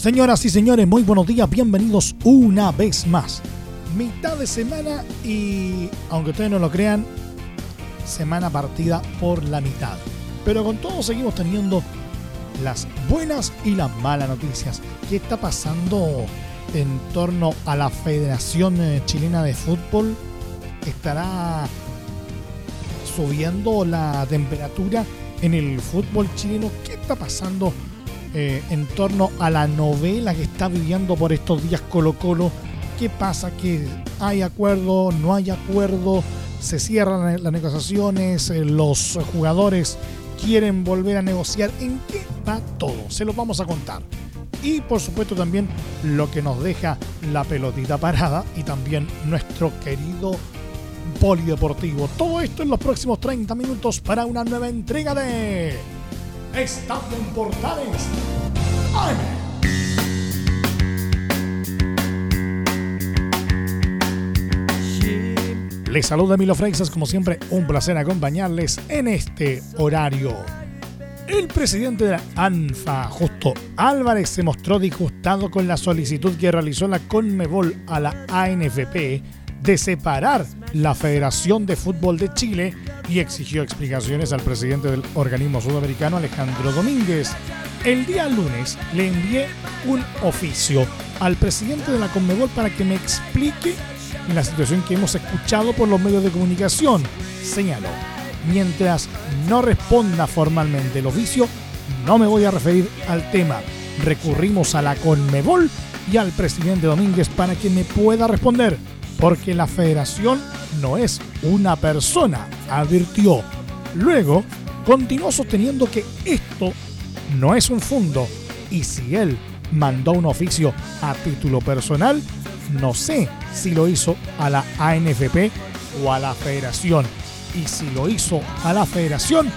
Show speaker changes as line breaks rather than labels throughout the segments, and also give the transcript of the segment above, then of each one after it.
Señoras y señores, muy buenos días, bienvenidos una vez más. Mitad de semana y, aunque ustedes no lo crean, semana partida por la mitad. Pero con todo seguimos teniendo las buenas y las malas noticias. ¿Qué está pasando en torno a la Federación eh, Chilena de Fútbol? ¿Estará subiendo la temperatura en el fútbol chileno? ¿Qué está pasando? Eh, en torno a la novela que está viviendo por estos días Colo Colo. ¿Qué pasa? ¿Que hay acuerdo? ¿No hay acuerdo? ¿Se cierran las negociaciones? Eh, ¿Los jugadores quieren volver a negociar? ¿En qué va todo? Se los vamos a contar. Y por supuesto también lo que nos deja la pelotita parada y también nuestro querido polideportivo. Todo esto en los próximos 30 minutos para una nueva entrega de Estadio Portales. Les saluda Emilio Freixas, como siempre, un placer acompañarles en este horario. El presidente de la ANFA, Justo Álvarez, se mostró disgustado con la solicitud que realizó la Conmebol a la ANFP de separar la Federación de Fútbol de Chile y exigió explicaciones al presidente del organismo sudamericano, Alejandro Domínguez. El día lunes le envié un oficio al presidente de la Conmebol para que me explique la situación que hemos escuchado por los medios de comunicación. Señaló, mientras no responda formalmente el oficio, no me voy a referir al tema. Recurrimos a la Conmebol y al presidente Domínguez para que me pueda responder, porque la federación no es una persona, advirtió. Luego, continuó sosteniendo que esto no es un fondo y si él mandó un oficio a título personal, no sé si lo hizo a la ANFP o a la federación. Y si lo hizo a la federación,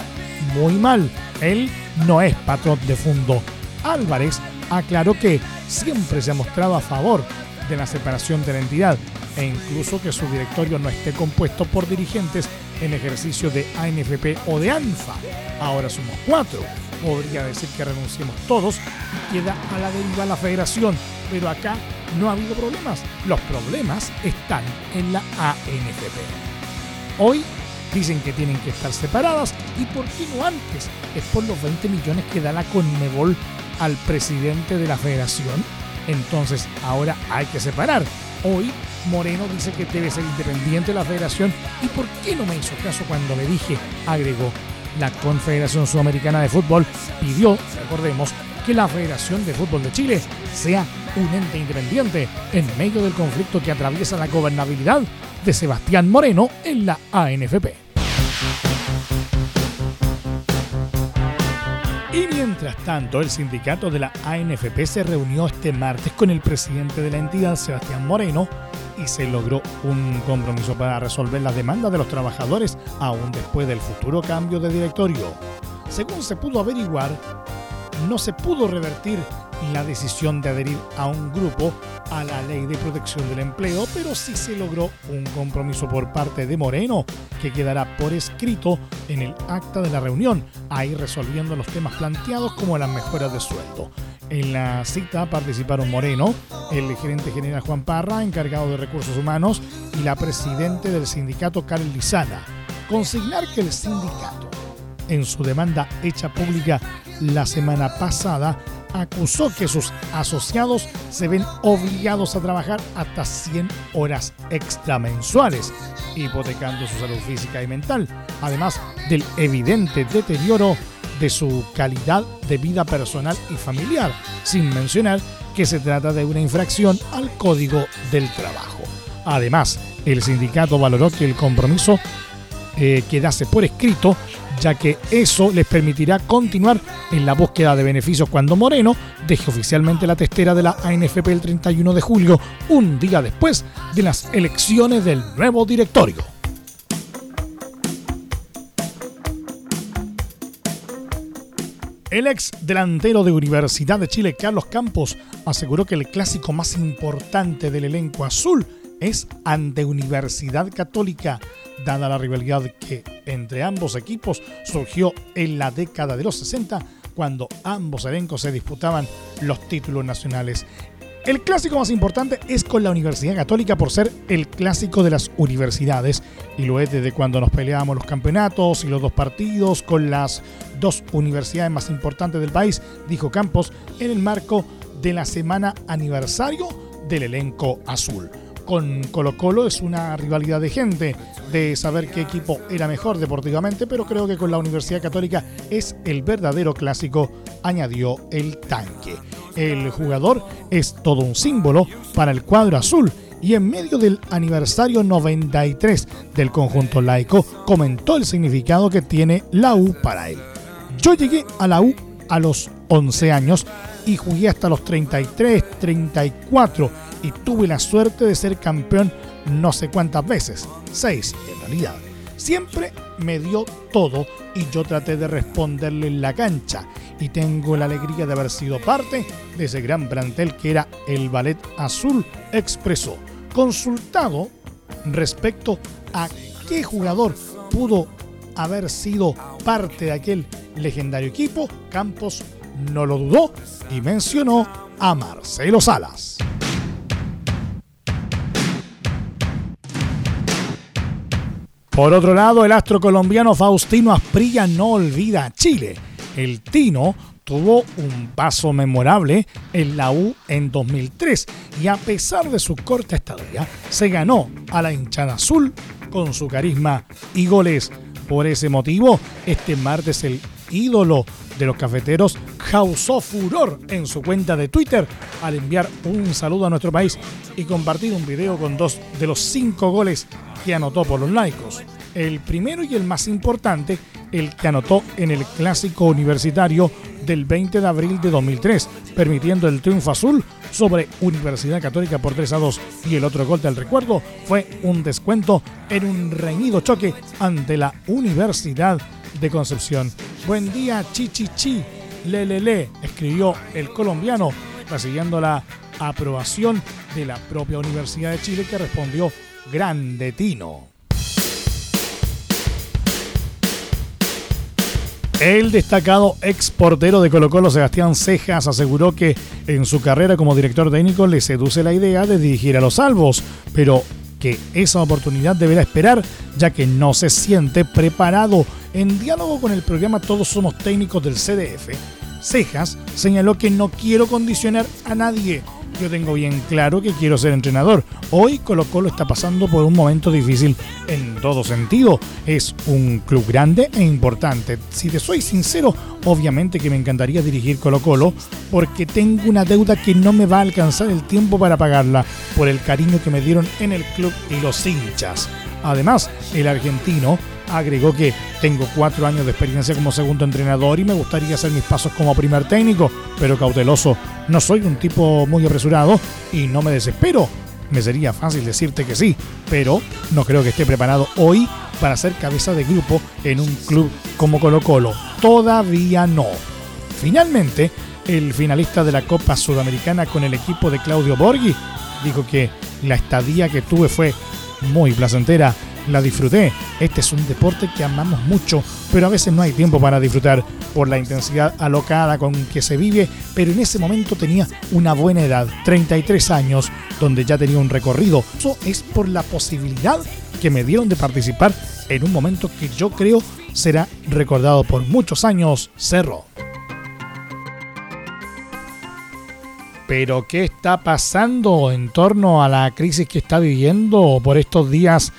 muy mal. Él no es patrón de fondo. Álvarez aclaró que siempre se ha mostrado a favor de la separación de la entidad e incluso que su directorio no esté compuesto por dirigentes en ejercicio de ANFP o de ANFA. Ahora somos cuatro. Podría decir que renunciemos todos y queda a la deriva la federación. Pero acá no ha habido problemas. Los problemas están en la ANFP. Hoy dicen que tienen que estar separadas y por qué no antes. Es por los 20 millones que da la Conmebol al presidente de la federación. Entonces ahora hay que separar. Hoy Moreno dice que debe ser independiente la federación. ¿Y por qué no me hizo caso cuando le dije? Agregó. La Confederación Sudamericana de Fútbol pidió, recordemos, que la Federación de Fútbol de Chile sea un ente independiente en medio del conflicto que atraviesa la gobernabilidad de Sebastián Moreno en la ANFP. Mientras tanto, el sindicato de la ANFP se reunió este martes con el presidente de la entidad, Sebastián Moreno, y se logró un compromiso para resolver las demandas de los trabajadores aún después del futuro cambio de directorio. Según se pudo averiguar, no se pudo revertir la decisión de adherir a un grupo a la ley de protección del empleo, pero sí se logró un compromiso por parte de Moreno que quedará por escrito en el acta de la reunión, ahí resolviendo los temas planteados como las mejoras de sueldo. En la cita participaron Moreno, el gerente general Juan Parra, encargado de recursos humanos, y la presidente del sindicato Karen Lizana. Consignar que el sindicato, en su demanda hecha pública la semana pasada, acusó que sus asociados se ven obligados a trabajar hasta 100 horas extra mensuales, hipotecando su salud física y mental, además del evidente deterioro de su calidad de vida personal y familiar, sin mencionar que se trata de una infracción al Código del Trabajo. Además, el sindicato valoró que el compromiso eh, quedase por escrito ya que eso les permitirá continuar en la búsqueda de beneficios cuando Moreno deje oficialmente la testera de la ANFP el 31 de julio, un día después de las elecciones del nuevo directorio. El ex delantero de Universidad de Chile, Carlos Campos, aseguró que el clásico más importante del elenco azul es ante Universidad Católica, dada la rivalidad que entre ambos equipos surgió en la década de los 60, cuando ambos elencos se disputaban los títulos nacionales. El clásico más importante es con la Universidad Católica por ser el clásico de las universidades y lo es desde cuando nos peleábamos los campeonatos y los dos partidos con las dos universidades más importantes del país, dijo Campos en el marco de la semana aniversario del elenco azul. Con Colo Colo es una rivalidad de gente, de saber qué equipo era mejor deportivamente, pero creo que con la Universidad Católica es el verdadero clásico, añadió el tanque. El jugador es todo un símbolo para el cuadro azul y en medio del aniversario 93 del conjunto laico comentó el significado que tiene la U para él. Yo llegué a la U a los 11 años y jugué hasta los 33, 34 y tuve la suerte de ser campeón no sé cuántas veces, seis en realidad. Siempre me dio todo y yo traté de responderle en la cancha y tengo la alegría de haber sido parte de ese gran plantel que era el Ballet Azul, expresó. Consultado respecto a qué jugador pudo haber sido parte de aquel legendario equipo, Campos no lo dudó y mencionó a Marcelo Salas. Por otro lado, el astro colombiano Faustino Asprilla no olvida a Chile. El Tino tuvo un paso memorable en la U en 2003 y a pesar de su corta estadía, se ganó a la hinchada azul con su carisma y goles. Por ese motivo, este martes el ídolo de los cafeteros causó furor en su cuenta de Twitter al enviar un saludo a nuestro país y compartir un video con dos de los cinco goles que anotó por los laicos. El primero y el más importante, el que anotó en el clásico universitario del 20 de abril de 2003, permitiendo el triunfo azul sobre Universidad Católica por 3 a 2. Y el otro gol del recuerdo fue un descuento en un reñido choque ante la Universidad de Concepción. Buen día, chichichi, le, le, le, escribió el colombiano, recibiendo la aprobación de la propia Universidad de Chile que respondió Grande Tino. El destacado ex portero de Colo Colo, Sebastián Cejas, aseguró que en su carrera como director técnico le seduce la idea de dirigir a los salvos, pero que esa oportunidad deberá esperar ya que no se siente preparado. En diálogo con el programa Todos Somos Técnicos del CDF, Cejas señaló que no quiero condicionar a nadie yo tengo bien claro que quiero ser entrenador. Hoy Colo Colo está pasando por un momento difícil en todo sentido. Es un club grande e importante. Si te soy sincero, obviamente que me encantaría dirigir Colo Colo porque tengo una deuda que no me va a alcanzar el tiempo para pagarla por el cariño que me dieron en el club y los hinchas. Además, el argentino agregó que tengo cuatro años de experiencia como segundo entrenador y me gustaría hacer mis pasos como primer técnico, pero cauteloso. No soy un tipo muy apresurado y no me desespero. Me sería fácil decirte que sí, pero no creo que esté preparado hoy para ser cabeza de grupo en un club como Colo Colo. Todavía no. Finalmente, el finalista de la Copa Sudamericana con el equipo de Claudio Borghi dijo que la estadía que tuve fue muy placentera la disfruté. Este es un deporte que amamos mucho, pero a veces no hay tiempo para disfrutar por la intensidad alocada con que se vive, pero en ese momento tenía una buena edad, 33 años, donde ya tenía un recorrido. Eso es por la posibilidad que me dieron de participar en un momento que yo creo será recordado por muchos años, Cerro. Pero ¿qué está pasando en torno a la crisis que está viviendo por estos días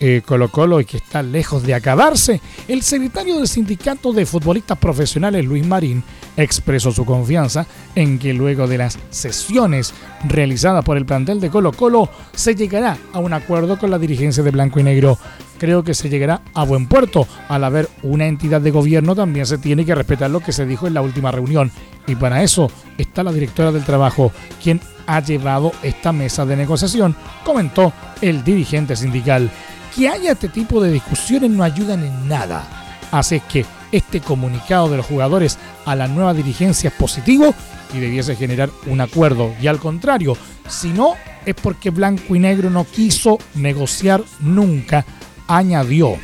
eh, Colo Colo y que está lejos de acabarse, el secretario del Sindicato de Futbolistas Profesionales, Luis Marín, expresó su confianza en que luego de las sesiones realizadas por el plantel de Colo Colo se llegará a un acuerdo con la dirigencia de Blanco y Negro. Creo que se llegará a buen puerto. Al haber una entidad de gobierno también se tiene que respetar lo que se dijo en la última reunión. Y para eso está la directora del trabajo, quien ha llevado esta mesa de negociación, comentó el dirigente sindical que haya este tipo de discusiones no ayudan en nada. Así que este comunicado de los jugadores a la nueva dirigencia es positivo y debiese generar un acuerdo. Y al contrario, si no, es porque Blanco y Negro no quiso negociar nunca, añadió.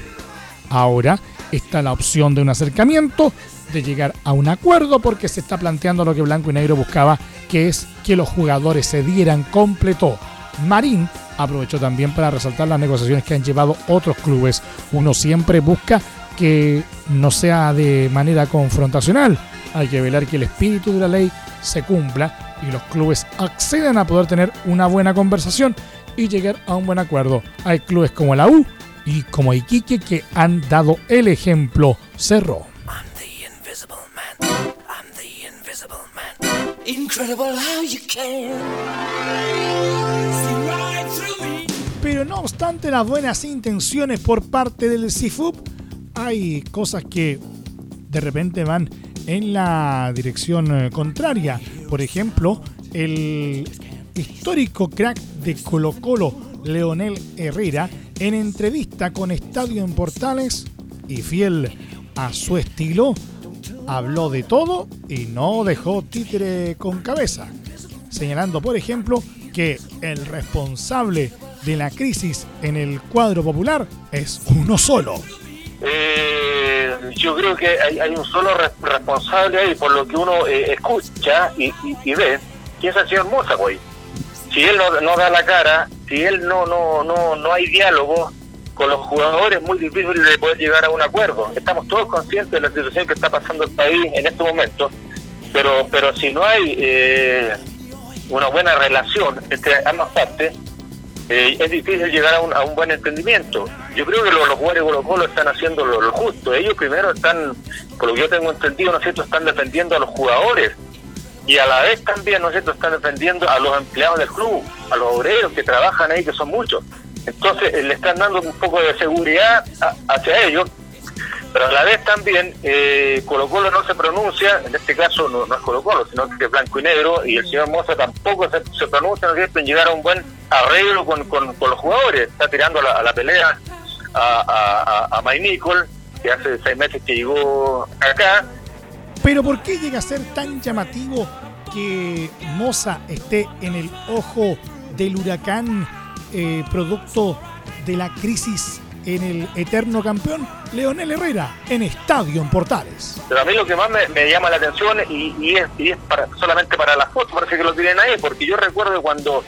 Ahora está la opción de un acercamiento, de llegar a un acuerdo, porque se está planteando lo que Blanco y Negro buscaba, que es que los jugadores se dieran completo. Marín aprovechó también para resaltar las negociaciones que han llevado otros clubes. Uno siempre busca que no sea de manera confrontacional. Hay que velar que el espíritu de la ley se cumpla y los clubes accedan a poder tener una buena conversación y llegar a un buen acuerdo. Hay clubes como la U y como Iquique que han dado el ejemplo. Cerró. Incredible how you can. Pero no obstante las buenas intenciones por parte del CIFUP, hay cosas que de repente van en la dirección eh, contraria. Por ejemplo, el histórico crack de Colo Colo, Leonel Herrera, en entrevista con Estadio en Portales y fiel a su estilo, habló de todo y no dejó títere con cabeza, señalando, por ejemplo, que el responsable de la crisis en el cuadro popular es uno solo.
Eh, yo creo que hay, un solo responsable ahí, por lo que uno eh, escucha y, ve, que es el señor Moza, Si él no, da la cara, si él no, no, no, no hay diálogo con los jugadores, es muy difícil de poder llegar a un acuerdo. Estamos todos conscientes de la situación que está pasando el país en este momento, pero, pero si no hay eh, una buena relación entre ambas partes, eh, es difícil llegar a un, a un, buen entendimiento. Yo creo que los, jugadores de Colo están haciendo lo, justo. Ellos primero están, por lo que yo tengo entendido, ¿no es cierto?, están defendiendo a los jugadores y a la vez también, ¿no es cierto?, están defendiendo a los empleados del club, a los obreros que trabajan ahí, que son muchos. Entonces eh, le están dando un poco de seguridad hacia ellos pero a la vez también eh, Colo Colo no se pronuncia, en este caso no, es Colo Colo, sino que es blanco y negro, y el señor Moza tampoco se, pronuncia ¿no en llegar a un buen arreglo con, los jugadores, está tirando a la, pelea a, a, a, Mike que hace seis meses que llegó acá.
Pero ¿por qué llega a ser tan llamativo que Moza esté en el ojo del huracán eh, producto de la crisis en el eterno campeón Leonel Herrera en Estadio en Portales.
Pero a mí lo que más me, llama la atención y, es, y es para, solamente para las fotos, parece que lo tienen ahí, porque yo recuerdo cuando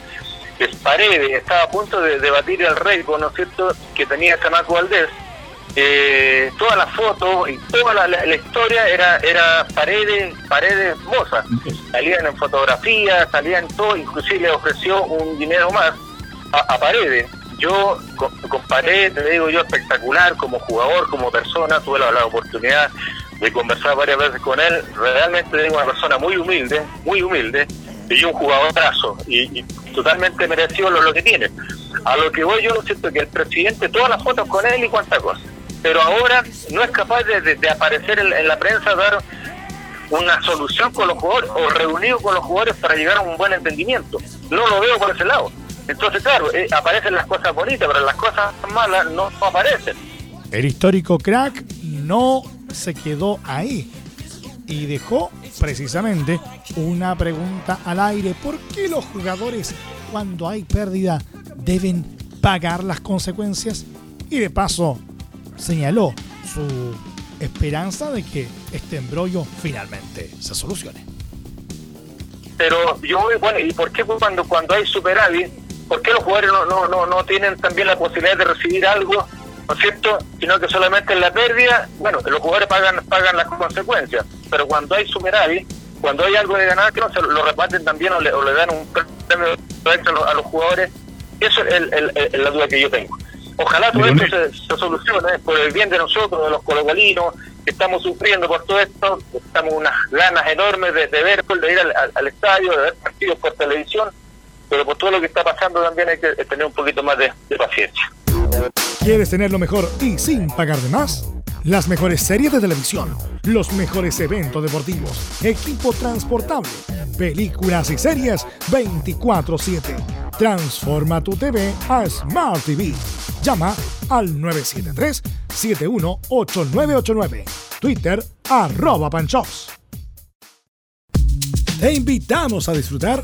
Paredes estaba a punto de debatir el récord, ¿no es cierto?, que tenía Camaco Valdés, eh, todas las fotos y toda la, historia era era paredes paredes moza salían en fotografías salían todo inclusive le ofreció un dinero más a, a paredes yo comparé, te digo yo, espectacular como jugador, como persona, tuve la, oportunidad de conversar varias veces con él, realmente tengo una persona muy humilde, muy humilde, y un jugadorazo, y, y totalmente mereció lo, que tiene. A lo que voy yo, siento que el presidente, todas las fotos con él y cuánta cosa, pero ahora no es capaz de, aparecer en, en la prensa, dar una solución con los jugadores o reunido con los jugadores para llegar a un buen entendimiento. No lo veo por ese lado. Entonces, claro, eh, aparecen las cosas bonitas, pero las cosas malas no, aparecen.
El histórico crack no se quedó ahí y dejó precisamente una pregunta al aire. ¿Por qué los jugadores cuando hay pérdida deben pagar las consecuencias? Y de paso señaló su esperanza de que este embrollo finalmente se solucione.
Pero yo, bueno, ¿y por qué cuando, cuando hay superávit ¿por qué los jugadores no, no, no, tienen también la posibilidad de recibir algo, ¿no es cierto? Sino que solamente en la pérdida, bueno, los jugadores pagan pagan las consecuencias, pero cuando hay superávit, cuando hay algo de ganar, que no se lo reparten también o le, dan un premio a los, jugadores, eso es la duda que yo tengo. Ojalá todo esto se, solucione por el bien de nosotros, de los colocolinos, que estamos sufriendo por todo esto. Estamos unas ganas enormes de, ver, de ir al, estadio, de ver partidos por televisión, pero por todo lo que está pasando también hay que tener un poquito más de, de paciencia.
¿Quieres tener lo mejor y sin pagar de más? Las mejores series de televisión, los mejores eventos deportivos, equipo transportable, películas y series 24/7. Transforma tu TV a Smart TV. Llama al 973-718989. Twitter arroba panchops. Te invitamos a disfrutar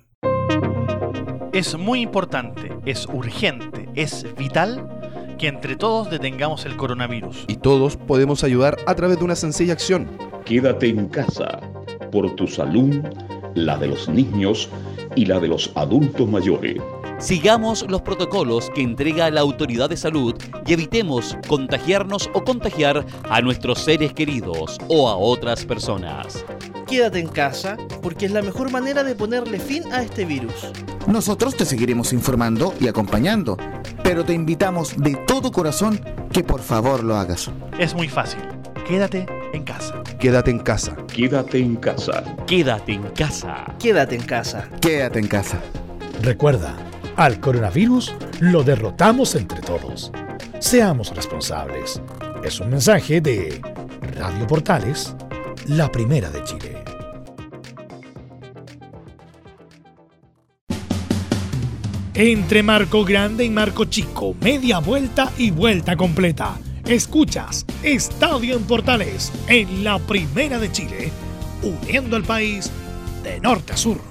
Es muy importante, es urgente, es vital que entre todos detengamos el coronavirus.
Y todos podemos ayudar a través de una sencilla acción.
Quédate en casa por tu salud, la de los niños y la de los adultos mayores.
Sigamos los protocolos que entrega la autoridad de salud y evitemos contagiarnos o contagiar a nuestros seres queridos o a otras personas.
Quédate en casa porque es la mejor manera de ponerle fin a este virus.
Nosotros te seguiremos informando y acompañando, pero te invitamos de todo corazón que por favor lo hagas.
Es muy fácil. Quédate en casa.
Quédate en casa.
Quédate en casa.
Quédate en casa.
Quédate en casa.
Quédate en casa.
Recuerda, al coronavirus lo derrotamos entre todos. Seamos responsables. Es un mensaje de Radio Portales, la primera de Chile. Entre Marco Grande y Marco Chico, media vuelta y vuelta completa. Escuchas Estadio en Portales en la Primera de Chile, uniendo al país de norte a sur.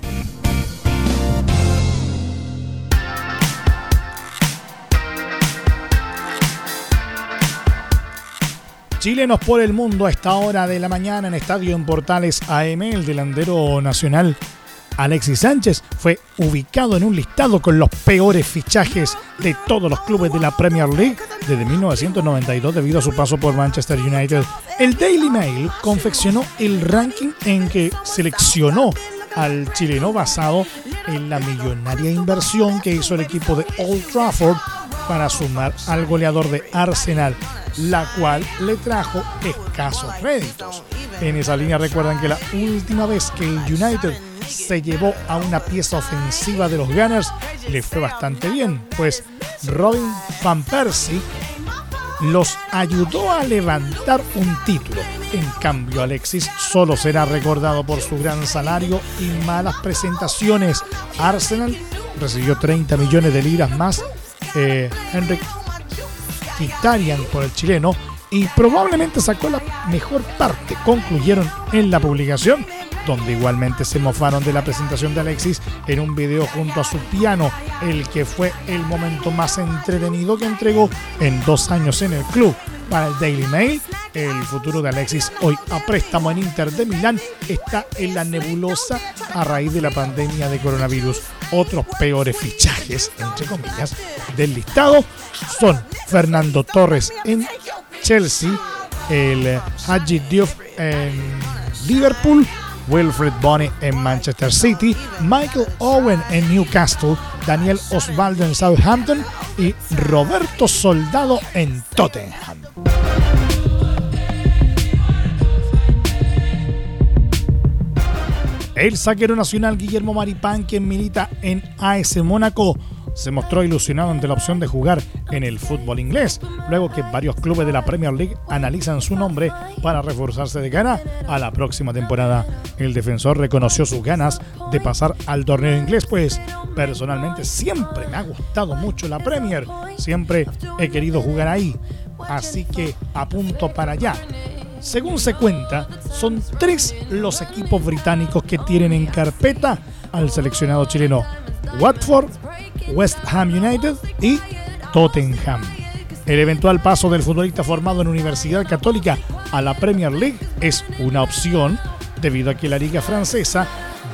Chile nos pone el mundo a esta hora de la mañana en Estadio en Portales AM, el delantero nacional Alexis Sánchez fue ubicado en un listado con los peores fichajes de todos los clubes de la Premier League desde 1992 debido a su paso por Manchester United. El Daily Mail confeccionó el ranking en que seleccionó al chileno basado en la millonaria inversión que hizo el equipo de Old Trafford para sumar al goleador de Arsenal, la cual le trajo escasos réditos. En esa línea recuerdan que la última vez que el United se llevó a una pieza ofensiva de los Gunners le fue bastante bien, pues Robin Van Persie los ayudó a levantar un título. En cambio, Alexis solo será recordado por su gran salario y malas presentaciones. Arsenal recibió 30 millones de libras más. Eh, Italian por el chileno y probablemente sacó la mejor parte, concluyeron en la publicación donde igualmente se mofaron de la presentación de Alexis en un video junto a su piano, el que fue el momento más entretenido que entregó en dos años en el club. Para el Daily Mail, el futuro de Alexis hoy a préstamo en Inter de Milán está en la nebulosa a raíz de la pandemia de coronavirus. Otros peores fichajes, entre comillas, del listado son Fernando Torres en Chelsea, el Haji Diouf en Liverpool, Wilfred Bonny en Manchester City, Michael Owen en Newcastle, Daniel Osvaldo en Southampton y Roberto Soldado en Tottenham. El saquero nacional Guillermo Maripán, quien milita en AS Mónaco, se mostró ilusionado ante la opción de jugar en el fútbol inglés, luego que varios clubes de la Premier League analizan su nombre para reforzarse de cara a la próxima temporada. El defensor reconoció sus ganas de pasar al torneo inglés, pues personalmente siempre me ha gustado mucho la Premier, siempre he querido jugar ahí, así que apunto para allá. Según se cuenta, son tres los equipos británicos que tienen en carpeta al seleccionado chileno. Watford, West Ham United y Tottenham. El eventual paso del futbolista formado en Universidad Católica a la Premier League es una opción debido a que la liga francesa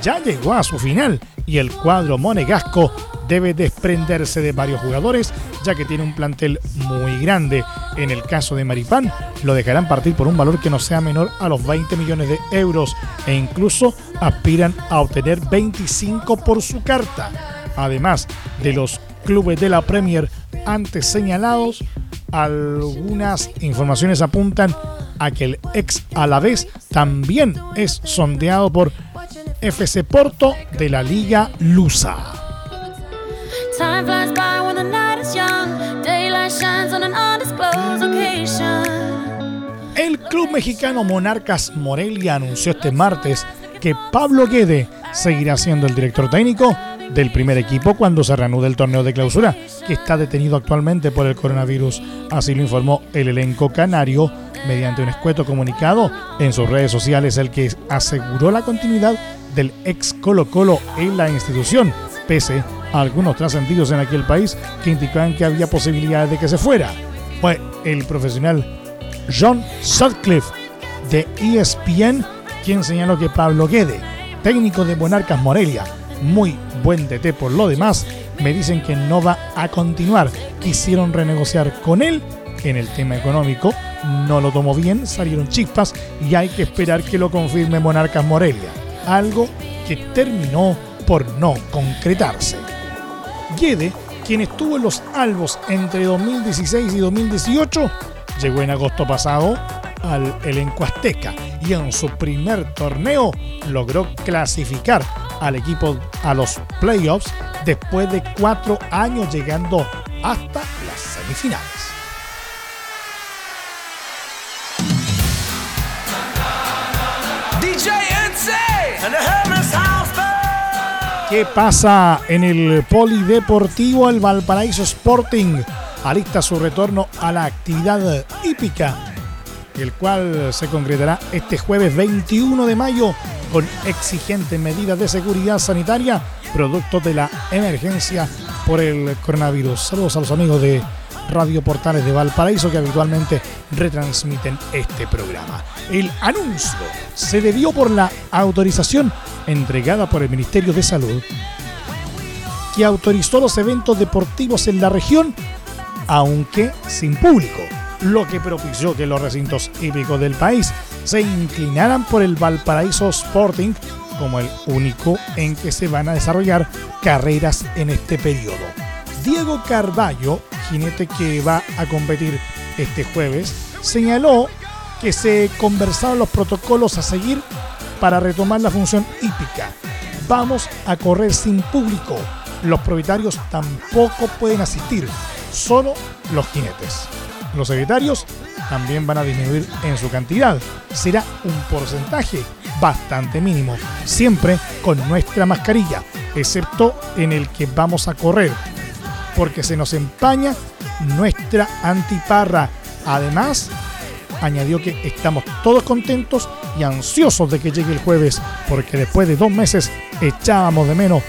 ya llegó a su final y el cuadro monegasco debe desprenderse de varios jugadores ya que tiene un plantel muy grande. En el caso de Maripán, lo dejarán partir por un valor que no sea menor a los 20 millones de euros e incluso aspiran a obtener 25 por su carta. Además de los clubes de la Premier antes señalados, algunas informaciones apuntan a que el ex Alavés también es sondeado por FC Porto de la Liga Lusa. El club mexicano Monarcas Morelia anunció este martes que Pablo Guede seguirá siendo el director técnico del primer equipo cuando se reanude el torneo de clausura, que está detenido actualmente por el coronavirus. Así lo informó el elenco canario mediante un escueto comunicado en sus redes sociales, el que aseguró la continuidad del ex Colo Colo en la institución, pese a algunos trascendidos en aquel país que indicaban que había posibilidades de que se fuera. Fue el profesional John Sutcliffe de ESPN quien señaló que Pablo Guede, técnico de Monarcas Morelia, muy buen DT por lo demás, me dicen que no va a continuar. Quisieron renegociar con él en el tema económico, no lo tomó bien, salieron chispas y hay que esperar que lo confirme Monarcas Morelia, algo que terminó por no concretarse. Guede, quien estuvo en los Albos entre 2016 y 2018, llegó en agosto pasado al elenco azteca y en su primer torneo logró clasificar al equipo a los playoffs después de cuatro años llegando hasta las semifinales. ¿Qué pasa en el Polideportivo El Valparaíso Sporting? Alista su retorno a la actividad hípica, el cual se concretará este jueves 21 de mayo con exigentes medidas de seguridad sanitaria producto de la emergencia por el coronavirus. Saludos a los amigos de Radio Portales de Valparaíso que habitualmente retransmiten este programa. El anuncio se debió por la autorización entregada por el Ministerio de Salud que autorizó los eventos deportivos en la región, aunque sin público, lo que propició que los recintos hípicos del país se inclinaran por el Valparaíso Sporting como el único en que se van a desarrollar carreras en este periodo. Diego Carballo, jinete que va a competir este jueves, señaló que se conversaron los protocolos a seguir para retomar la función hípica. Vamos a correr sin público. Los propietarios tampoco pueden asistir, solo los jinetes. Los secretarios también van a disminuir en su cantidad. Será un porcentaje bastante mínimo, siempre con nuestra mascarilla, excepto en el que vamos a correr, porque se nos empaña nuestra antiparra. Además, añadió que estamos todos contentos y ansiosos de que llegue el jueves, porque después de dos meses echábamos de menos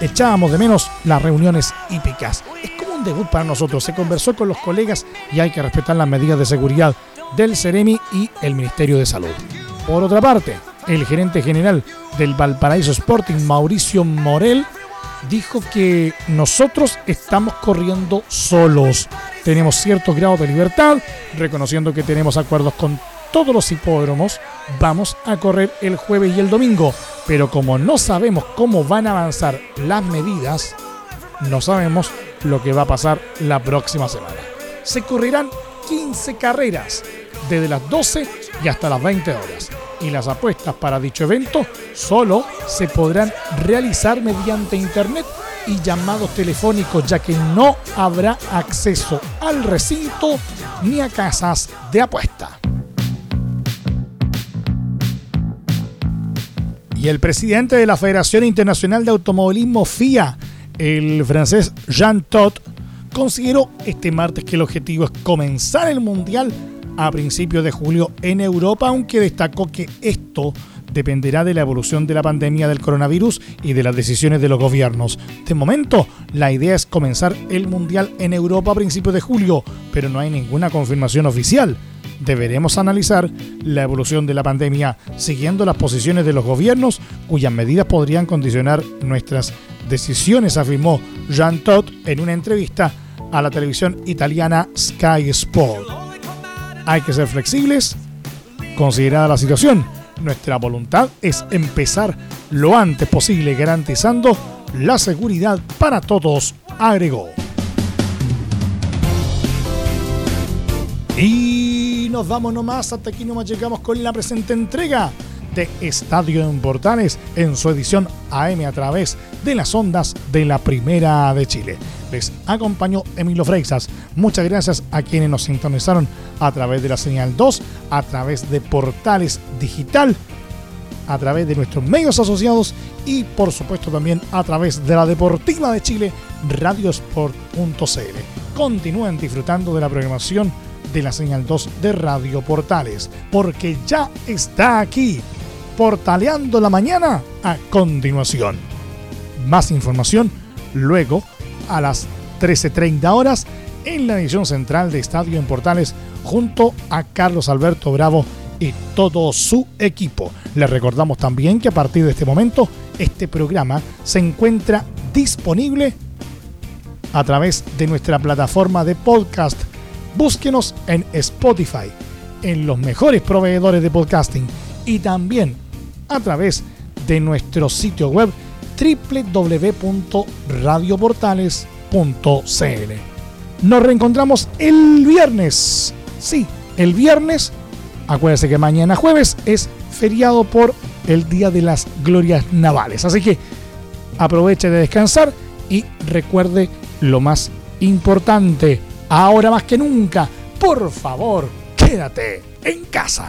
echábamos de menos las reuniones hípicas. Debut para nosotros. Se conversó con los colegas y hay que respetar las medidas de seguridad del Ceremi y el Ministerio de Salud. Por otra parte, el gerente general del Valparaíso Sporting, Mauricio Morel, dijo que nosotros estamos corriendo solos. Tenemos cierto grado de libertad, reconociendo que tenemos acuerdos con todos los hipódromos. Vamos a correr el jueves y el domingo, pero como no sabemos cómo van a avanzar las medidas, no sabemos lo que va a pasar la próxima semana. Se correrán 15 carreras, desde las 12 y hasta las 20 horas. Y las apuestas para dicho evento solo se podrán realizar mediante internet y llamados telefónicos, ya que no habrá acceso al recinto ni a casas de apuesta. Y el presidente de la Federación Internacional de Automovilismo FIA, el francés Jean Todt, consideró este martes que el objetivo es comenzar el Mundial a principios de julio en Europa, aunque destacó que esto dependerá de la evolución de la pandemia del coronavirus y de las decisiones de los gobiernos. De momento, la idea es comenzar el Mundial en Europa a principios de julio, pero no hay ninguna confirmación oficial. Deberemos analizar la evolución de la pandemia siguiendo las posiciones de los gobiernos cuyas medidas podrían condicionar nuestras decisiones, afirmó Jean Todt en una entrevista a la televisión italiana Sky Sport. Hay que ser flexibles, considerada la situación nuestra voluntad es empezar lo antes posible garantizando la seguridad para todos, agregó. Y nos vamos nomás, hasta aquí nomás llegamos con la presente entrega de Estadio en Portales en su edición AM a través de las ondas de la Primera de Chile. Les acompañó Emilio Freixas. Muchas gracias a quienes nos sintonizaron a través de la señal 2, a través de Portales Digital, a través de nuestros medios asociados y por supuesto también a través de la Deportiva de Chile, radiosport.cl. Continúen disfrutando de la programación de la señal 2 de Radio Portales, porque ya está aquí Portaleando la Mañana a continuación. Más información luego a las 13.30 horas en la edición central de Estadio en Portales junto a Carlos Alberto Bravo y todo su equipo. Les recordamos también que a partir de este momento este programa se encuentra disponible a través de nuestra plataforma de podcast. Búsquenos en Spotify, en los mejores proveedores de podcasting y también a través de nuestro sitio web www.radioportales.cl. Nos reencontramos el viernes. Sí, el viernes. Acuérdense que mañana jueves es feriado por el Día de las Glorias Navales. Así que aproveche de descansar y recuerde lo más importante. Ahora más que nunca, por favor, quédate en casa.